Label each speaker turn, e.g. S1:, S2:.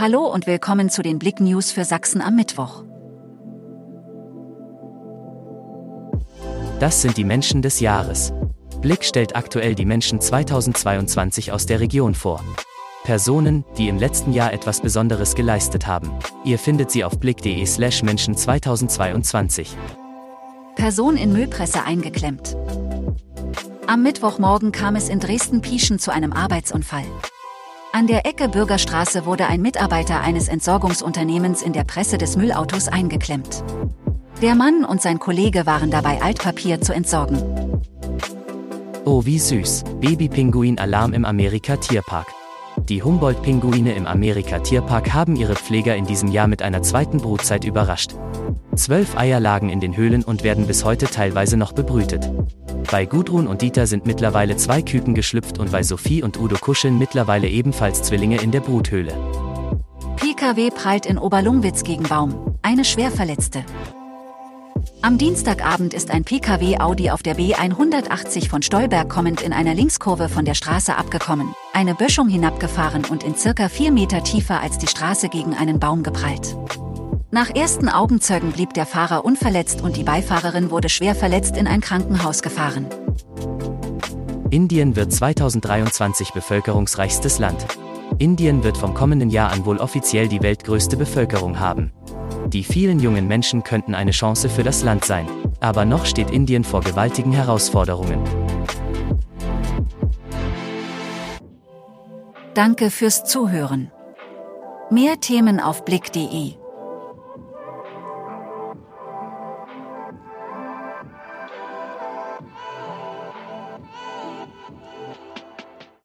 S1: Hallo und willkommen zu den Blick News für Sachsen am Mittwoch.
S2: Das sind die Menschen des Jahres. Blick stellt aktuell die Menschen 2022 aus der Region vor. Personen, die im letzten Jahr etwas Besonderes geleistet haben. Ihr findet sie auf blick.de/slash Menschen 2022.
S1: Person in Müllpresse eingeklemmt. Am Mittwochmorgen kam es in Dresden-Pieschen zu einem Arbeitsunfall. An der Ecke Bürgerstraße wurde ein Mitarbeiter eines Entsorgungsunternehmens in der Presse des Müllautos eingeklemmt. Der Mann und sein Kollege waren dabei, Altpapier zu entsorgen.
S2: Oh wie süß, Babypinguin-Alarm im Amerika-Tierpark. Die Humboldt-Pinguine im Amerika-Tierpark haben ihre Pfleger in diesem Jahr mit einer zweiten Brutzeit überrascht. Zwölf Eier lagen in den Höhlen und werden bis heute teilweise noch bebrütet. Bei Gudrun und Dieter sind mittlerweile zwei Küken geschlüpft und bei Sophie und Udo kuscheln mittlerweile ebenfalls Zwillinge in der Bruthöhle.
S1: PKW prallt in Oberlungwitz gegen Baum. Eine Schwerverletzte. Am Dienstagabend ist ein Pkw Audi auf der B180 von Stolberg kommend in einer Linkskurve von der Straße abgekommen, eine Böschung hinabgefahren und in circa vier Meter tiefer als die Straße gegen einen Baum geprallt. Nach ersten Augenzeugen blieb der Fahrer unverletzt und die Beifahrerin wurde schwer verletzt in ein Krankenhaus gefahren.
S2: Indien wird 2023 bevölkerungsreichstes Land. Indien wird vom kommenden Jahr an wohl offiziell die weltgrößte Bevölkerung haben. Die vielen jungen Menschen könnten eine Chance für das Land sein. Aber noch steht Indien vor gewaltigen Herausforderungen.
S1: Danke fürs Zuhören. Mehr Themen auf blick.de